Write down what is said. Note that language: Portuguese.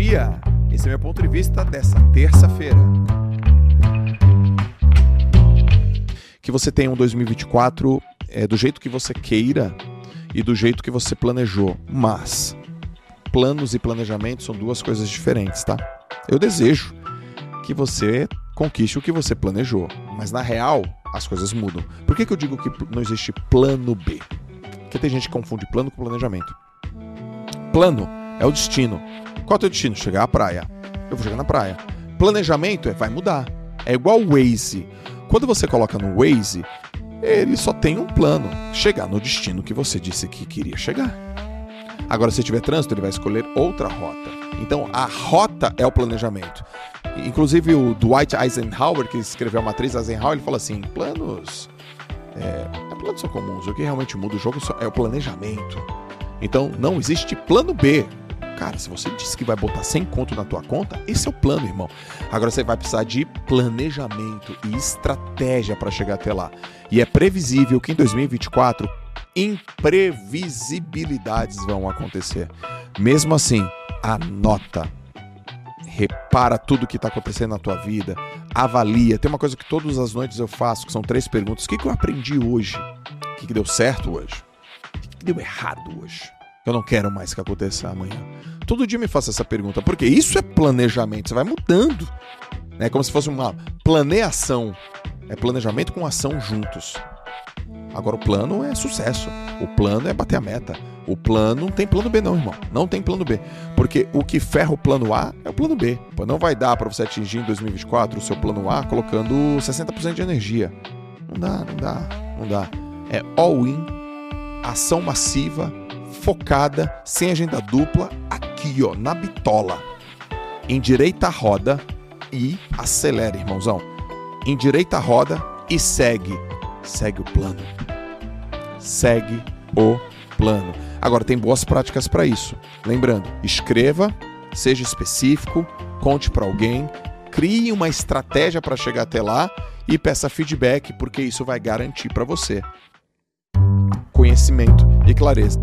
dia. Esse é meu ponto de vista dessa terça-feira. Que você tenha um 2024 é, do jeito que você queira e do jeito que você planejou. Mas planos e planejamento são duas coisas diferentes, tá? Eu desejo que você conquiste o que você planejou, mas na real as coisas mudam. Por que, que eu digo que não existe plano B? Porque tem gente que confunde plano com planejamento. Plano é o destino. Qual é o teu destino? Chegar à praia. Eu vou chegar na praia. Planejamento é vai mudar. É igual o Waze. Quando você coloca no Waze, ele só tem um plano: chegar no destino que você disse que queria chegar. Agora, se tiver trânsito, ele vai escolher outra rota. Então, a rota é o planejamento. Inclusive, o Dwight Eisenhower, que escreveu a matriz Eisenhower, ele fala assim: planos. É, planos são comuns. O que realmente muda o jogo é o planejamento. Então, não existe plano B. Cara, se você disse que vai botar 100 conto na tua conta, esse é o plano, irmão. Agora você vai precisar de planejamento e estratégia para chegar até lá. E é previsível que em 2024 imprevisibilidades vão acontecer. Mesmo assim, anota. Repara tudo que está acontecendo na tua vida. Avalia. Tem uma coisa que todas as noites eu faço, que são três perguntas. O que, que eu aprendi hoje? O que, que deu certo hoje? O que, que deu errado hoje? Eu não quero mais que aconteça amanhã. Todo dia me faço essa pergunta, porque isso é planejamento, você vai mudando. É como se fosse uma planeação. É planejamento com ação juntos. Agora o plano é sucesso. O plano é bater a meta. O plano não tem plano B não, irmão. Não tem plano B. Porque o que ferra o plano A é o plano B. Não vai dar para você atingir em 2024 o seu plano A colocando 60% de energia. Não dá, não dá, não dá. É all in, ação massiva, focada, sem agenda dupla, aqui, ó, na bitola. Endireita a roda e acelera, irmãozão. Endireita a roda e segue. Segue o plano. Segue o plano. Agora tem boas práticas para isso. Lembrando, escreva, seja específico, conte para alguém, crie uma estratégia para chegar até lá e peça feedback, porque isso vai garantir para você conhecimento e clareza.